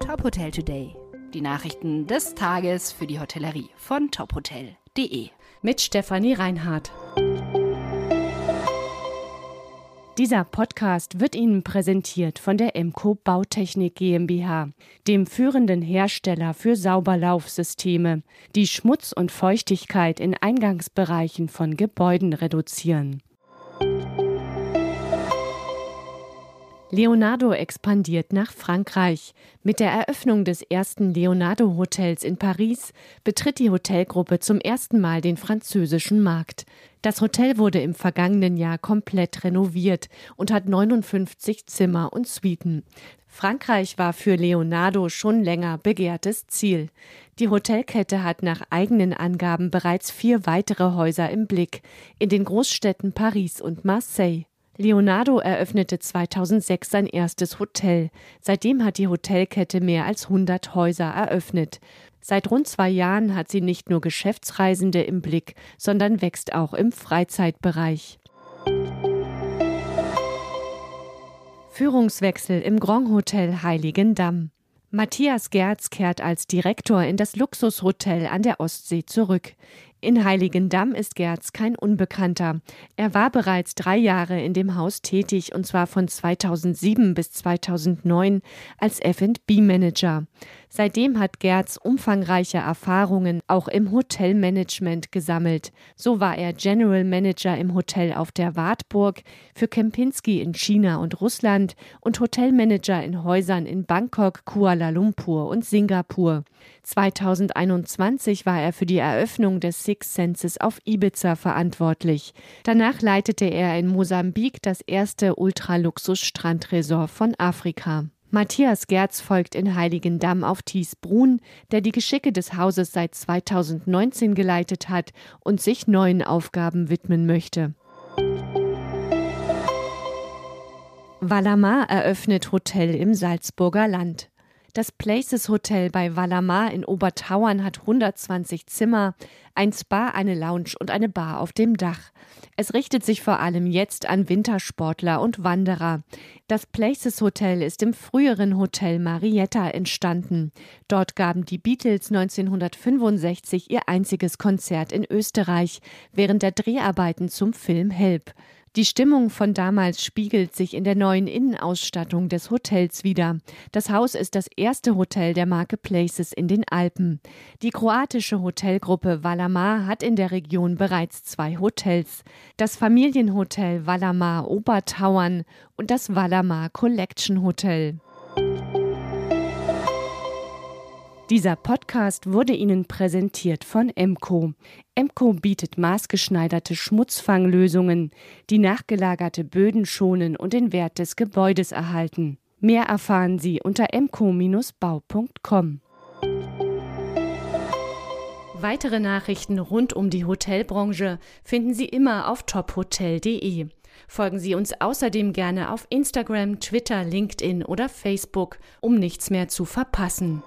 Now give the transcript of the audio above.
Top Hotel Today. Die Nachrichten des Tages für die Hotellerie von tophotel.de. Mit Stefanie Reinhardt. Dieser Podcast wird Ihnen präsentiert von der Emco Bautechnik GmbH, dem führenden Hersteller für Sauberlaufsysteme, die Schmutz und Feuchtigkeit in Eingangsbereichen von Gebäuden reduzieren. Leonardo expandiert nach Frankreich. Mit der Eröffnung des ersten Leonardo Hotels in Paris betritt die Hotelgruppe zum ersten Mal den französischen Markt. Das Hotel wurde im vergangenen Jahr komplett renoviert und hat 59 Zimmer und Suiten. Frankreich war für Leonardo schon länger begehrtes Ziel. Die Hotelkette hat nach eigenen Angaben bereits vier weitere Häuser im Blick in den Großstädten Paris und Marseille. Leonardo eröffnete 2006 sein erstes Hotel. Seitdem hat die Hotelkette mehr als 100 Häuser eröffnet. Seit rund zwei Jahren hat sie nicht nur Geschäftsreisende im Blick, sondern wächst auch im Freizeitbereich. Führungswechsel im Grand Hotel Heiligendamm. Matthias Gerz kehrt als Direktor in das Luxushotel an der Ostsee zurück. In Heiligendamm ist Gerz kein Unbekannter. Er war bereits drei Jahre in dem Haus tätig und zwar von 2007 bis 2009 als F&B-Manager. Seitdem hat Gerz umfangreiche Erfahrungen auch im Hotelmanagement gesammelt. So war er General Manager im Hotel auf der Wartburg, für Kempinski in China und Russland und Hotelmanager in Häusern in Bangkok, Kuala Lumpur und Singapur. 2021 war er für die Eröffnung des Six Senses auf Ibiza verantwortlich. Danach leitete er in Mosambik das erste Ultraluxus-Strandresort von Afrika. Matthias Gerz folgt in Heiligendamm auf Thies Brun, der die Geschicke des Hauses seit 2019 geleitet hat und sich neuen Aufgaben widmen möchte. Valamar eröffnet Hotel im Salzburger Land. Das Places Hotel bei Valamar in Obertauern hat 120 Zimmer, ein Spa, eine Lounge und eine Bar auf dem Dach. Es richtet sich vor allem jetzt an Wintersportler und Wanderer. Das Places Hotel ist im früheren Hotel Marietta entstanden. Dort gaben die Beatles 1965 ihr einziges Konzert in Österreich während der Dreharbeiten zum Film Help. Die Stimmung von damals spiegelt sich in der neuen Innenausstattung des Hotels wider. Das Haus ist das erste Hotel der Marke Places in den Alpen. Die kroatische Hotelgruppe Valamar hat in der Region bereits zwei Hotels. Das Familienhotel Valamar Obertauern und das Valamar Collection Hotel. Dieser Podcast wurde Ihnen präsentiert von Emco. Emco bietet maßgeschneiderte Schmutzfanglösungen, die nachgelagerte Böden schonen und den Wert des Gebäudes erhalten. Mehr erfahren Sie unter emco-bau.com. Weitere Nachrichten rund um die Hotelbranche finden Sie immer auf tophotel.de. Folgen Sie uns außerdem gerne auf Instagram, Twitter, LinkedIn oder Facebook, um nichts mehr zu verpassen.